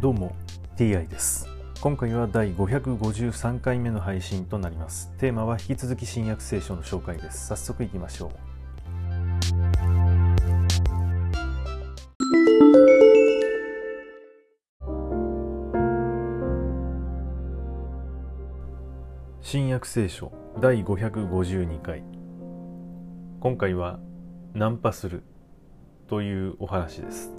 どうも TI です。今回は第553回目の配信となります。テーマは引き続き新約聖書の紹介です。早速いきましょう。新約聖書第552回。今回はナンパするというお話です。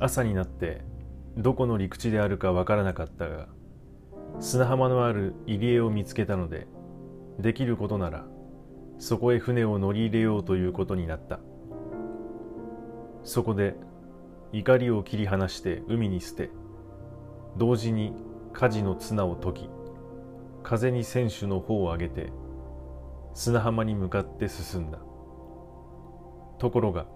朝になってどこの陸地であるかわからなかったが砂浜のある入り江を見つけたのでできることならそこへ船を乗り入れようということになった。そこで怒りを切り離して海に捨て同時に火事の綱を解き風に船首の方を上げて砂浜に向かって進んだ。ところが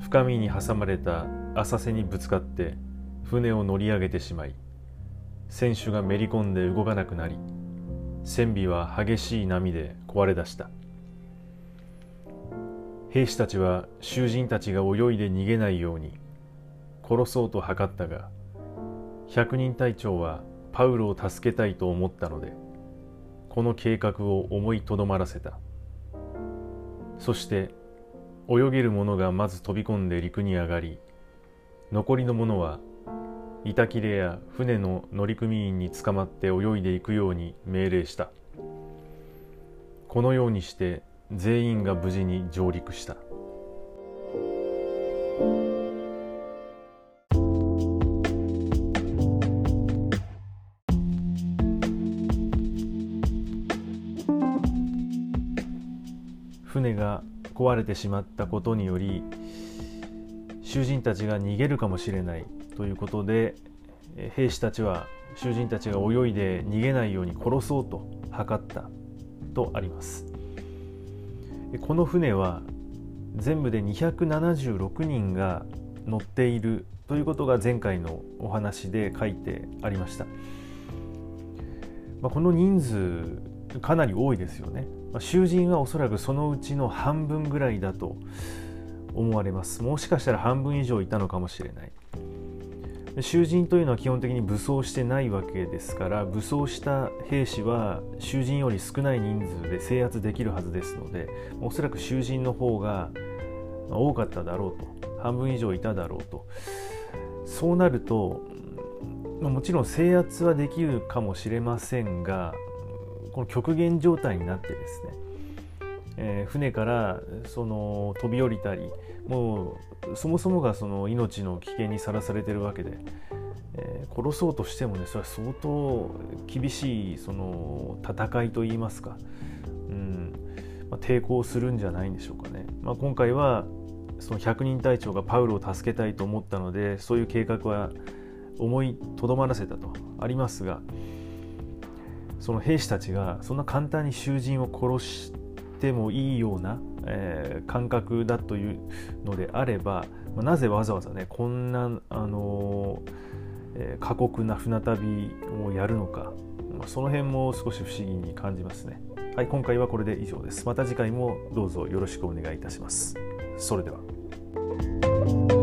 深みに挟まれた浅瀬にぶつかって船を乗り上げてしまい船首がめり込んで動かなくなり船尾は激しい波で壊れ出した。兵士たちは囚人たちが泳いで逃げないように殺そうと図ったが百人隊長はパウロを助けたいと思ったのでこの計画を思いとどまらせた。そして泳げる者がまず飛び込んで陸に上がり残りの者は板切れや船の乗組員に捕まって泳いでいくように命令した。このようにして全員が無事に上陸した。船が壊れてしまったことにより囚人たちが逃げるかもしれない。ということで兵士たちは囚人たちが泳いで逃げないように殺そうと図ったとあります。この船は全部で276人が乗っているということが前回のお話で書いてありました、まあ、この人数かなり多いですよね、まあ、囚人はおそらくそのうちの半分ぐらいだと思われます。もしかしたら半分以上いたのかもしれない。囚人というのは基本的に武装してないわけですから武装した兵士は囚人より少ない人数で制圧できるはずですのでおそらく囚人の方が多かっただろうと半分以上いただろうと。そうなるともちろん制圧はできるかもしれませんがこの極限状態になってですねえー、船からその飛び降りたりもうそもそもがその命の危険にさらされてるわけで、えー、殺そうとしてもねそれは相当厳しいその戦いといいますか、うんまあ、抵抗するんじゃないんでしょうかね。まあ、今回はその百人隊長がパウロを助けたいと思ったのでそういう計画は思いとどまらせたとありますがその兵士たちがそんな簡単に囚人を殺してもいいような、えー、感覚だというのであれば、まあ、なぜわざわざねこんな、あのえー、過酷な船旅をやるのか、まあ、その辺も少し不思議に感じますね。はい、今回はこれで以上です。また次回もどうぞよろしくお願いいたします。それでは。